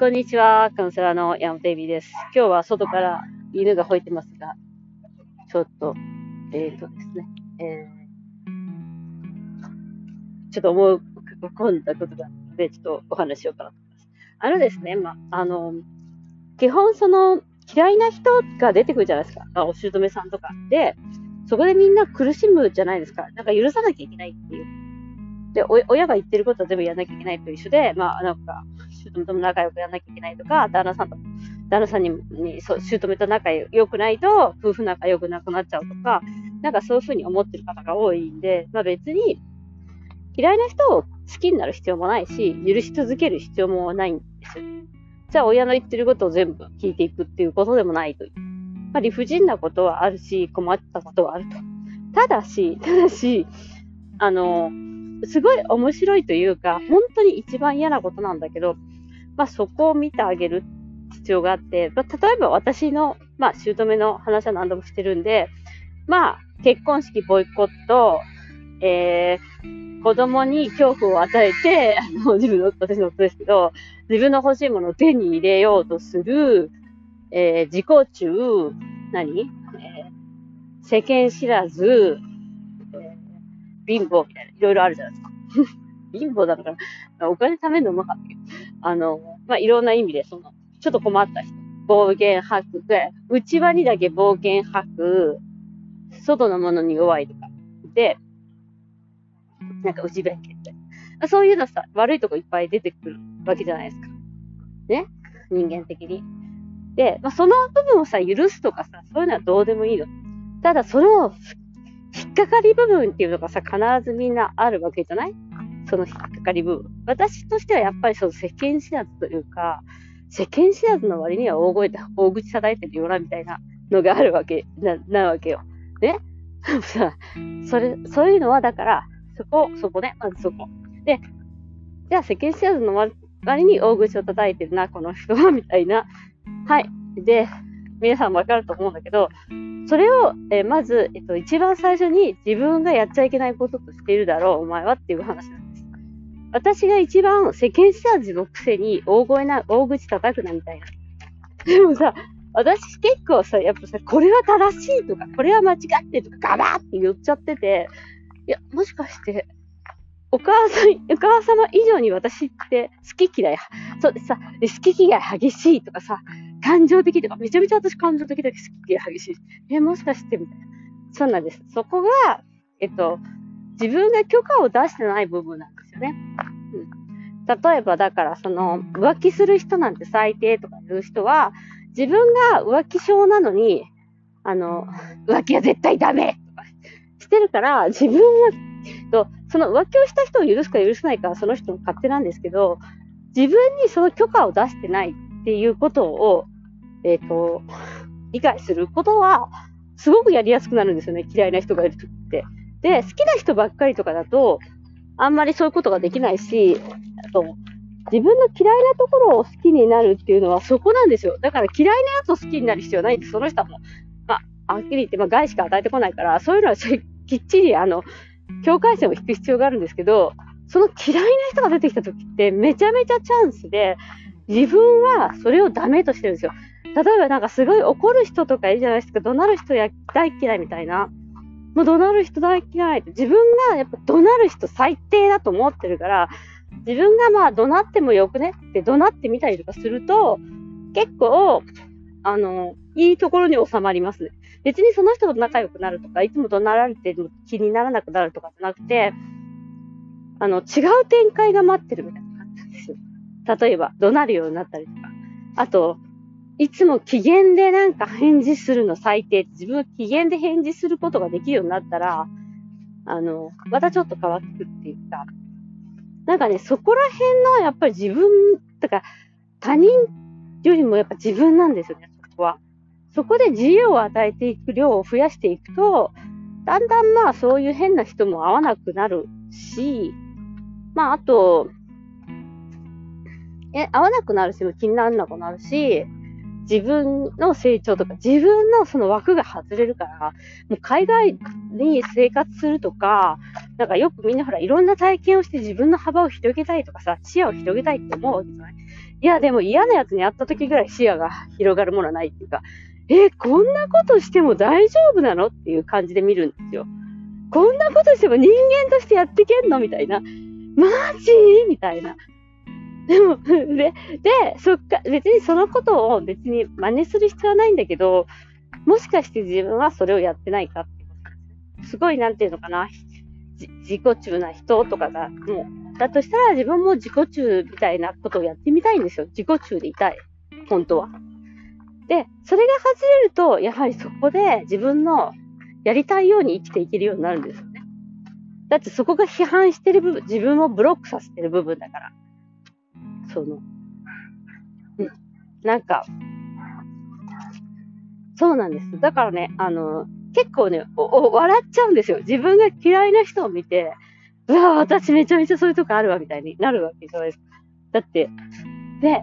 こんにちは。カウンセラーの山本エビです。今日は外から犬が吠えてますが、ちょっと、えっ、ー、とですね、えー、ちょっと思い浮かんだことがあって、ちょっとお話しようかなと思います。あのですね、まあ、あの、基本その、嫌いな人が出てくるじゃないですか。あ、お姑さんとか。で、そこでみんな苦しむじゃないですか。なんか許さなきゃいけないっていう。で、親が言ってることは全部やらなきゃいけないと一緒で、まあ、なんか、姑とも仲良くやらなきゃいけないとか、旦那さんと、旦那さんに、にそう姑と仲良くないと、夫婦仲良くなくなっちゃうとか、なんかそういうふうに思ってる方が多いんで、まあ別に、嫌いな人を好きになる必要もないし、許し続ける必要もないんですよ。じゃあ親の言ってることを全部聞いていくっていうことでもないという。まあ理不尽なことはあるし、困ったことはあると。ただし、ただし、あの、すごい面白いというか、本当に一番嫌なことなんだけど、まあ、そこを見てあげる必要があって、まあ、例えば私の、まあ、姑の話は何度もしてるんで、まあ、結婚式ボイコット、えー、子供に恐怖を与えて、あの、自分の、私の夫ですけど、自分の欲しいものを手に入れようとする、えー、自己中、何、えー、世間知らず、貧乏みたいな、いろいろあるじゃないですか。貧乏だから、お金貯めるのうまかったけど、あの、まあ、いろんな意味で、その、ちょっと困った人、暴言吐く、内輪にだけ暴言吐く、外のものに弱いとか、で、なんか内弁慶って。そういうのさ、悪いとこいっぱい出てくるわけじゃないですか。ね？人間的に。で、まあ、その部分をさ、許すとかさ、そういうのはどうでもいいの。ただ、その引っかかり部分っていうのがさ、必ずみんなあるわけじゃない？その引っかかり部分。私としてはやっぱりその世間知らずというか、世間知らずの割には大声で、大口叩いてるよな、みたいなのがあるわけ、な、なわけよ。ね、それ、そういうのはだから、そこ、そこね、まずそこ。で、じゃあ世間知らずの割に大口を叩いてるな、この人は、みたいな。はい。で、皆さんわかると思うんだけど、それを、えー、まず、えっと、一番最初に自分がやっちゃいけないこととしているだろう、お前はっていう話なんです。私が一番世間知らずのくせに大声な、大口叩くなみたいな。でもさ、私結構さ、やっぱさ、これは正しいとか、これは間違ってとか、ガバーって言っちゃってて、いや、もしかして、お母さん、お母様以上に私って好き嫌い、そうでさ、好き嫌い激しいとかさ、感情的とか、めちゃめちゃ私感情的だけ好き嫌い激しい。え、もしかしてみたいな。そうなんです。そこが、えっと、自分が許可を出してない部分なんですよね。例えば、だから、その、浮気する人なんて最低とか言う人は、自分が浮気症なのに、あの、浮気は絶対ダメとかしてるから、自分は、と、その浮気をした人を許すか許さないかはその人の勝手なんですけど、自分にその許可を出してないっていうことを、えっ、ー、と、理解することは、すごくやりやすくなるんですよね。嫌いな人がいるとって。で、好きな人ばっかりとかだと、あんまりそういうことができないし、あと、自分の嫌いなところを好きになるっていうのはそこなんですよ。だから嫌いなやつを好きになる必要ないんです。その人はもう、まあ、はっきり言って、まあ、害しか与えてこないから、そういうのはきっちり、あの、境界線を引く必要があるんですけど、その嫌いな人が出てきた時ってめちゃめちゃチャンスで、自分はそれをダメとしてるんですよ。例えばなんかすごい怒る人とかいいじゃないですか。怒鳴る人や大嫌いみたいな。もう怒鳴る人大嫌い。自分がやっぱ怒鳴る人最低だと思ってるから、自分がまあ怒鳴ってもよくねって怒鳴ってみたりとかすると、結構、あの、いいところに収まりますね。別にその人と仲良くなるとか、いつも怒鳴られてる気にならなくなるとかじゃなくて、あの、違う展開が待ってるみたいな感じなんですよ。例えば、怒鳴るようになったりとか。あと、いつも機嫌でなんか返事するの最低。自分が機嫌で返事することができるようになったら、あの、またちょっと変わってくっていうか、なんかね、そこら辺のやっぱり自分、とか他人よりもやっぱ自分なんですよね、そこは。そこで自由を与えていく量を増やしていくと、だんだんまあそういう変な人も会わなくなるし、まああと、え、会わなくなるし、気にならなくなるし、自分の成長とか、自分のその枠が外れるから、もう海外に生活するとか、なんかよくみんなほら、いろんな体験をして自分の幅を広げたいとかさ、視野を広げたいって思うわけじゃない？いや、でも嫌なやつに会った時ぐらい視野が広がるものはないっていうか、えこんなことしても大丈夫なの？っていう感じで見るんですよ。こんなことしても人間としてやってけんの？みたいな。マジ？みたいな。でも、で、で、そっか、別にそのことを別に真似する必要はないんだけど、もしかして自分はそれをやってないかってことすごい、なんていうのかな、自己中な人とかが、もう、だとしたら自分も自己中みたいなことをやってみたいんですよ。自己中でいたい。本当は。で、それが外れると、やはりそこで自分のやりたいように生きていけるようになるんですよね。だってそこが批判してる部分、自分をブロックさせてる部分だから。その、うん。なんか、そうなんです。だからね、あの、結構ね、笑っちゃうんですよ。自分が嫌いな人を見て、うわ、私めちゃめちゃそういうとこあるわ、みたいになるわけじゃないですか。だって、で、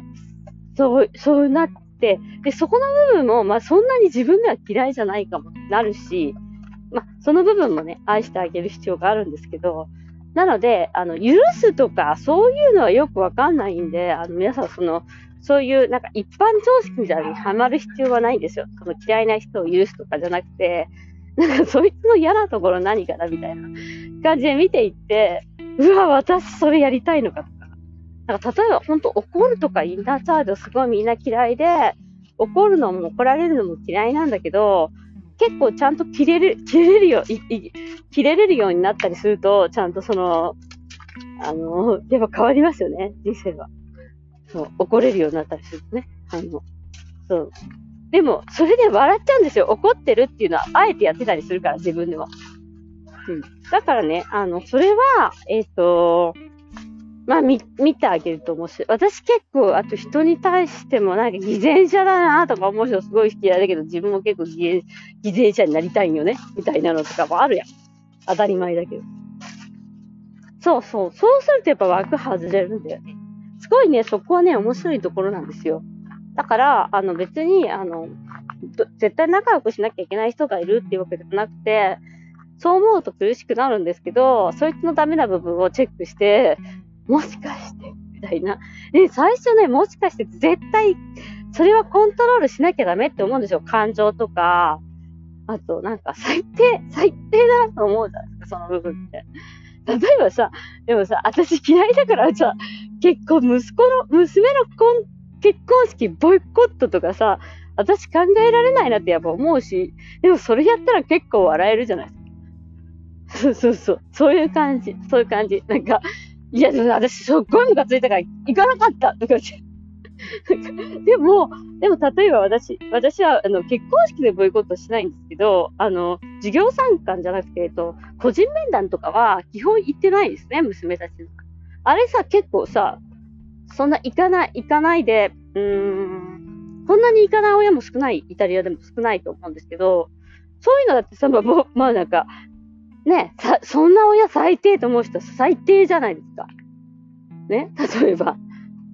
そう、そうなって、で、そこの部分も、まあそんなに自分では嫌いじゃないかもなるし、まあその部分もね、愛してあげる必要があるんですけど、なので、あの、許すとか、そういうのはよくわかんないんで、あの、皆さん、その、そういう、なんか一般常識じゃにはまる必要はないんですよ。その嫌いな人を許すとかじゃなくて、なんかそいつの嫌なところ何かなみたいな感じで見ていって、うわ、私それやりたいのかとか。なんか例えば本当怒るとかインナーチャイルドすごいみんな嫌いで、怒るのも怒られるのも嫌いなんだけど、結構ちゃんと切れる、切れるよ、いい切れれるようになったりすると、ちゃんとその、あの、やっぱ変わりますよね、人生は。そう、怒れるようになったりするとね。あの、そう。でも、それで笑っちゃうんですよ。怒ってるっていうのは、あえてやってたりするから、自分では。うん。だからね、あの、それは、えっ、ー、と、まあ、見、見てあげると面白い。私結構、あと人に対してもなんか偽善者だなとか思う人すごい嫌いだけど、自分も結構偽偽善者になりたいんよねみたいなのとかもあるやん。当たり前だけど。そうそう。そうするとやっぱ枠外れるんだよね。すごいね、そこはね、面白いところなんですよ。だから、あの別に、あの、絶対仲良くしなきゃいけない人がいるっていうわけでもなくて、そう思うと苦しくなるんですけど、そいつのダメな部分をチェックして、もしかして、みたいな。で、最初ね、もしかして絶対、それはコントロールしなきゃダメって思うんですよ。感情とか、あと、なんか、最低、最低だと思うじゃないですか、その部分って。例えばさ、でもさ、私嫌いだからさ、結構息子の、娘の結婚式ボイコットとかさ、私考えられないなってやっぱ思うし、でもそれやったら結構笑えるじゃないですか。そうそうそう。そういう感じ。そういう感じ。なんか、いや、私、すっごいムカついたから行かなかったとか言って。でも、でも例えば私、私はあの結婚式でボイコットしないんですけど、あの、授業参観じゃなくて、えっと、個人面談とかは基本行ってないですね、娘たちの。あれさ、結構さ、そんな行かない、行かないで、うーん、そんなに行かない親も少ない、イタリアでも少ないと思うんですけど、そういうのだってさ、まあ、まあなんか、ね、さ、そんな親最低と思う人最低じゃないですか。ね、例えば、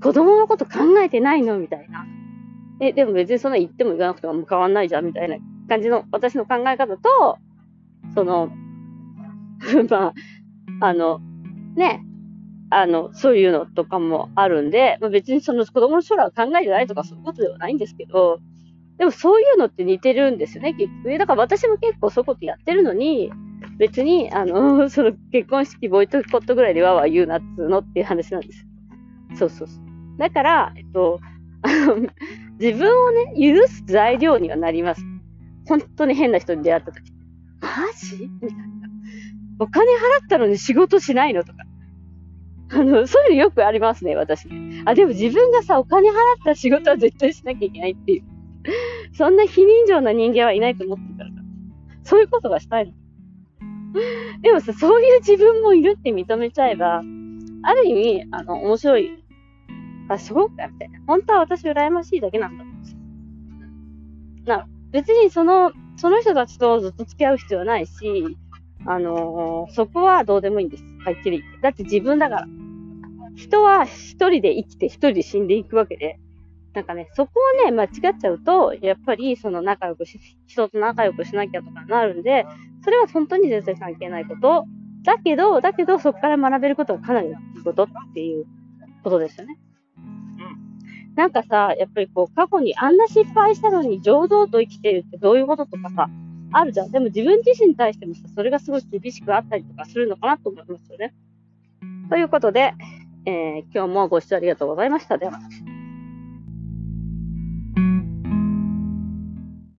子供のこと考えてないのみたいな。え、でも別にそんな言っても言わなくても変わんないじゃんみたいな感じの私の考え方と、その、まあ、あの、ね、あの、そういうのとかもあるんで、まあ、別にその子供の将来を考えてないとかそういうことではないんですけど、でもそういうのって似てるんですよね、結局。だから私も結構そういうことやってるのに、別に、あの、その結婚式ボイトコットぐらいでわわ言うなっつうのっていう話なんです。そうそうそう。だから、えっと、自分をね、許す材料にはなります。本当に変な人に出会った時。マジ？みたいな。お金払ったのに仕事しないのとか。あの、そういうのよくありますね、私ね。あ、でも自分がさ、お金払った仕事は絶対しなきゃいけないっていう。そんな非人情な人間はいないと思ってるから。そういうことがしたいの。でもさ、そういう自分もいるって認めちゃえば、ある意味、あの、面白い。あ、そうか、みたいな。本当は私羨ましいだけなんだな、別にその、その人たちとずっと付き合う必要はないし、あのー、そこはどうでもいいんです。はっきり言って。だって自分だから。人は一人で生きて一人で死んでいくわけで、なんかね、そこをね、間違っちゃうと、やっぱりその仲良くし、人と仲良くしなきゃとかなるんで、それは本当に全然関係ないこと。だけど、だけど、そこから学べることがかなりいことっていうことですよね。うん。なんかさ、やっぱりこう、過去にあんな失敗したのに上々と生きてるってどういうこととかさ、あるじゃん。でも自分自身に対してもさ、それがすごい厳しくあったりとかするのかなと思いますよね。ということで、えー、今日もご視聴ありがとうございました。では。